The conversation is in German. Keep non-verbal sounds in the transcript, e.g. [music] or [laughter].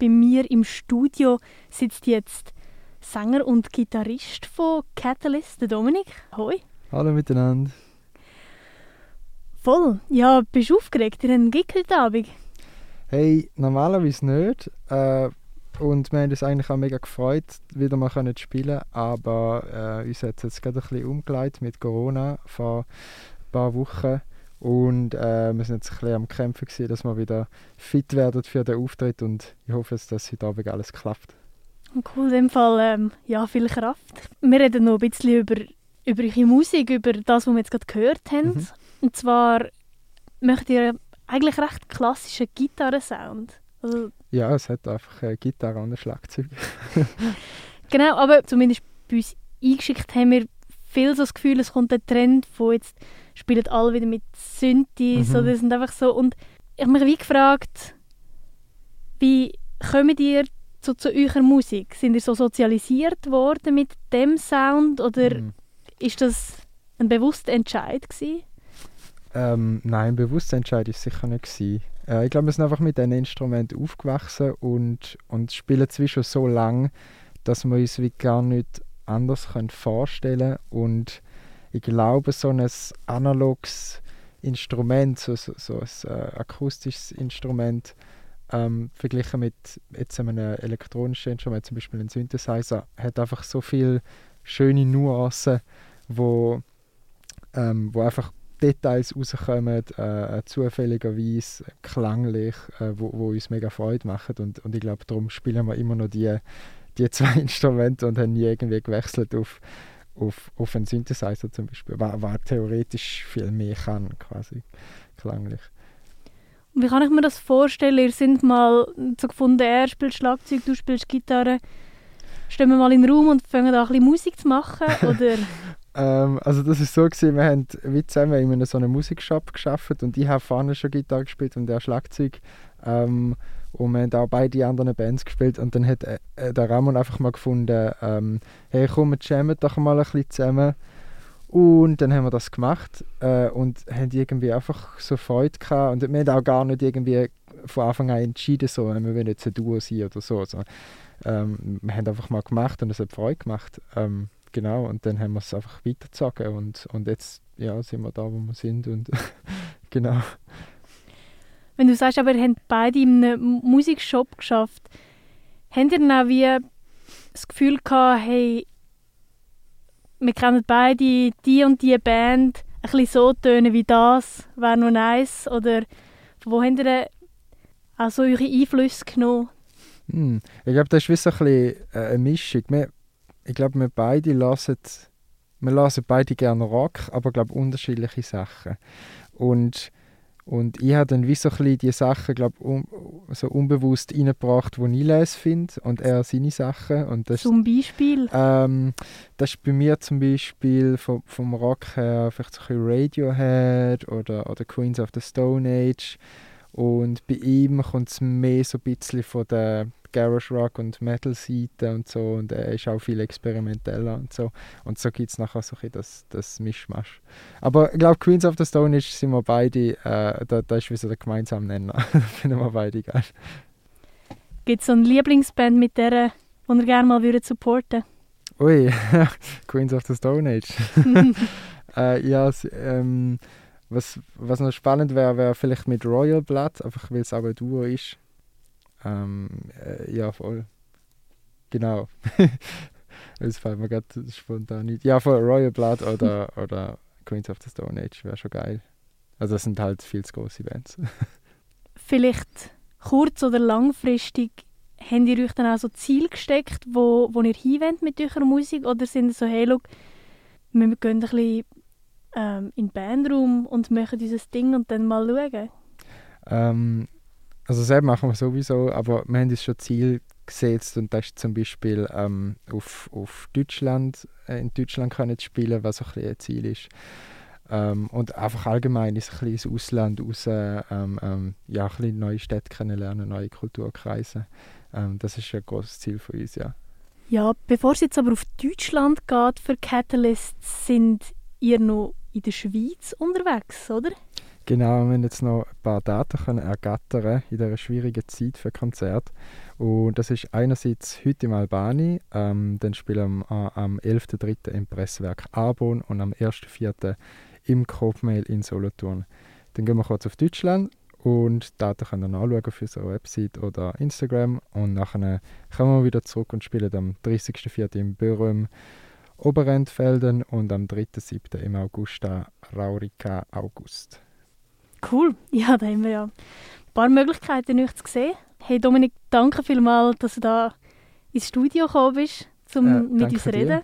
bei mir im Studio sitzt jetzt Sänger und Gitarrist von Catalyst, der Dominik. Hoi. Hallo miteinander. Voll. Ja, bist du aufgeregt? Ihr habt einen Gig heute Abend? Hey, normalerweise nicht. Äh, und wir haben uns eigentlich auch mega gefreut, wieder mal können spielen aber äh, uns hat es jetzt gerade ein bisschen umgeleitet mit Corona vor ein paar Wochen. Und äh, wir sind jetzt ein bisschen am Kämpfen, gewesen, dass wir wieder fit werden für den Auftritt und ich hoffe, dass heute Abend alles klappt. Cool, in dem Fall ähm, ja, viel Kraft. Wir reden noch ein bisschen über, über eure Musik, über das, was wir jetzt gerade gehört haben. Mhm. Und zwar möchtet ihr eigentlich recht klassischen Gitarrensound. Also, ja, es hat einfach eine Gitarre und ein Schlagzeug. [laughs] genau, aber zumindest bei uns eingeschickt haben wir viel so das Gefühl, es kommt ein Trend von jetzt spielen alle wieder mit Synthes mhm. oder sind einfach so und ich habe mich wie gefragt, wie kommen ihr zu, zu eurer Musik? Sind ihr so sozialisiert worden mit dem Sound oder mhm. ist das ein bewusster Entscheid gewesen? Ähm, nein, bewusster Entscheid ist sicher nicht gewesen. Äh, ich glaube, wir sind einfach mit diesen Instrumenten aufgewachsen und, und spielen zwischen so lang, dass wir uns wie gar nicht anders vorstellen und ich glaube, so ein analoges Instrument, so, so, so ein äh, akustisches Instrument, ähm, verglichen mit jetzt einem elektronischen Instrument, zum Beispiel ein Synthesizer, hat einfach so viele schöne Nuancen, wo, ähm, wo einfach Details rauskommen, äh, zufälligerweise, klanglich, äh, wo, wo uns mega Freude machen. Und, und ich glaube, darum spielen wir immer noch die, die zwei [laughs] Instrumente und haben nie irgendwie gewechselt auf, auf, auf einen Synthesizer zum Beispiel, was, was theoretisch viel mehr kann, quasi, klanglich. Wie kann ich mir das vorstellen? Ihr seid mal so gefunden, er spielt Schlagzeug, du spielst Gitarre. Stehen wir mal in den Raum und fangen da ein bisschen Musik zu machen? [laughs] Oder? ähm, also das ist so gewesen, wir haben wie zusammen in einem so einem Musikshop geschafft und ich habe vorne schon Gitarre gespielt und er Schlagzeug. Ähm, und wir haben auch beide anderen Bands gespielt und dann hat äh, äh, der Ramon einfach mal gefunden, ähm, hey komm, wir jammen doch mal ein bisschen zusammen. Und dann haben wir das gemacht äh, und haben irgendwie einfach so Freude gehabt. Und wir haben auch gar nicht irgendwie von Anfang an entschieden, so, wir wollen jetzt ein Duo sein oder so. Also, ähm, wir haben einfach mal gemacht und es hat Freude gemacht. Ähm, genau, und dann haben wir es einfach weitergezogen und, und jetzt ja, sind wir da, wo wir sind. Und [laughs] genau. Wenn du sagst, aber ihr habt beide in einem Musikshop geschafft, habt ihr dann auch wie das Gefühl gehabt, hey, wir kennen beide die und die Band, ein bisschen so tönen wie das, wäre noch nice? Oder wo habt ihr auch eure Einflüsse genommen? Hm. Ich glaube, das ist wie so ein bisschen äh, eine Mischung. Wir, ich glaube, wir beide lassen, wir lassen beide gerne Rock, aber glaube unterschiedliche Sachen. Und und ich habe dann wie so ein bisschen die Sachen, glaube um, so unbewusst reingebracht, die ich lese finde und er seine Sachen. Und das, zum Beispiel? Ähm, das ist bei mir zum Beispiel vom, vom Rock her vielleicht so ein Radiohead oder, oder Queens of the Stone Age. Und bei ihm kommt es mehr so ein bisschen von der Garage Rock und Metal Seite und so und er ist auch viel experimenteller und so und so gibt es nachher so ein das, das Mischmasch. Aber ich glaube Queens of the Stone Age sind wir beide, äh, da, da ist wie so der gemeinsame Nenner, [laughs] finden wir beide geil. Gibt es so eine Lieblingsband mit der, die ihr gerne mal würdet supporten Ui, [laughs] Queens of the Stone Age. [laughs] äh, ja, ähm, was, was noch spannend wäre, wäre vielleicht mit Royal Blood, einfach weil es auch ein Duo ist. Ähm, äh, ja, voll. Genau. [laughs] Es fällt mir gerade spontan nicht. Ja, voll Royal Blood oder, [laughs] oder Queens of the Stone Age wäre schon geil. Also das sind halt viel zu große Bands. [laughs] Vielleicht kurz- oder langfristig habt ihr euch dann auch so Ziel gesteckt, wo, wo ihr hinwollt mit eurer Musik? Oder sind so, hey, look, wir gehen ein bisschen ähm, in den Bandraum und machen dieses Ding und dann mal schauen? Ähm, also selber machen wir sowieso, aber wir haben uns schon Ziel gesetzt und das ist zum Beispiel ähm, auf, auf Deutschland, äh, in Deutschland können spielen, was ein, ein Ziel ist. Ähm, und einfach allgemein ist ein bisschen ins Ausland raus, ähm, ähm, ja, ein bisschen neue Städte kennenlernen, neue Kulturkreise. Ähm, das ist ein großes Ziel von uns, ja. Ja, bevor es jetzt aber auf Deutschland geht für Catalyst, sind ihr noch in der Schweiz unterwegs, oder? Genau, wir haben jetzt noch ein paar Daten können ergattern in dieser schwierigen Zeit für Konzerte. Und das ist einerseits heute im Albani, ähm, dann spielen wir am 11.03. im Presswerk Arbon und am 1.04. im Kopfmail in Solothurn. Dann gehen wir kurz auf Deutschland und Daten könnt ihr nachschauen auf unserer Website oder Instagram. Und nachher kommen wir wieder zurück und spielen am 30.04. im Börum Oberendfelden und am 3.07. im Augusta Raurica August. Cool. Ja, da haben wir ja ein paar Möglichkeiten, euch zu sehen. Hey Dominik, danke vielmals, dass du da ins Studio gekommen bist, um Äh, mit uns zu dir. reden.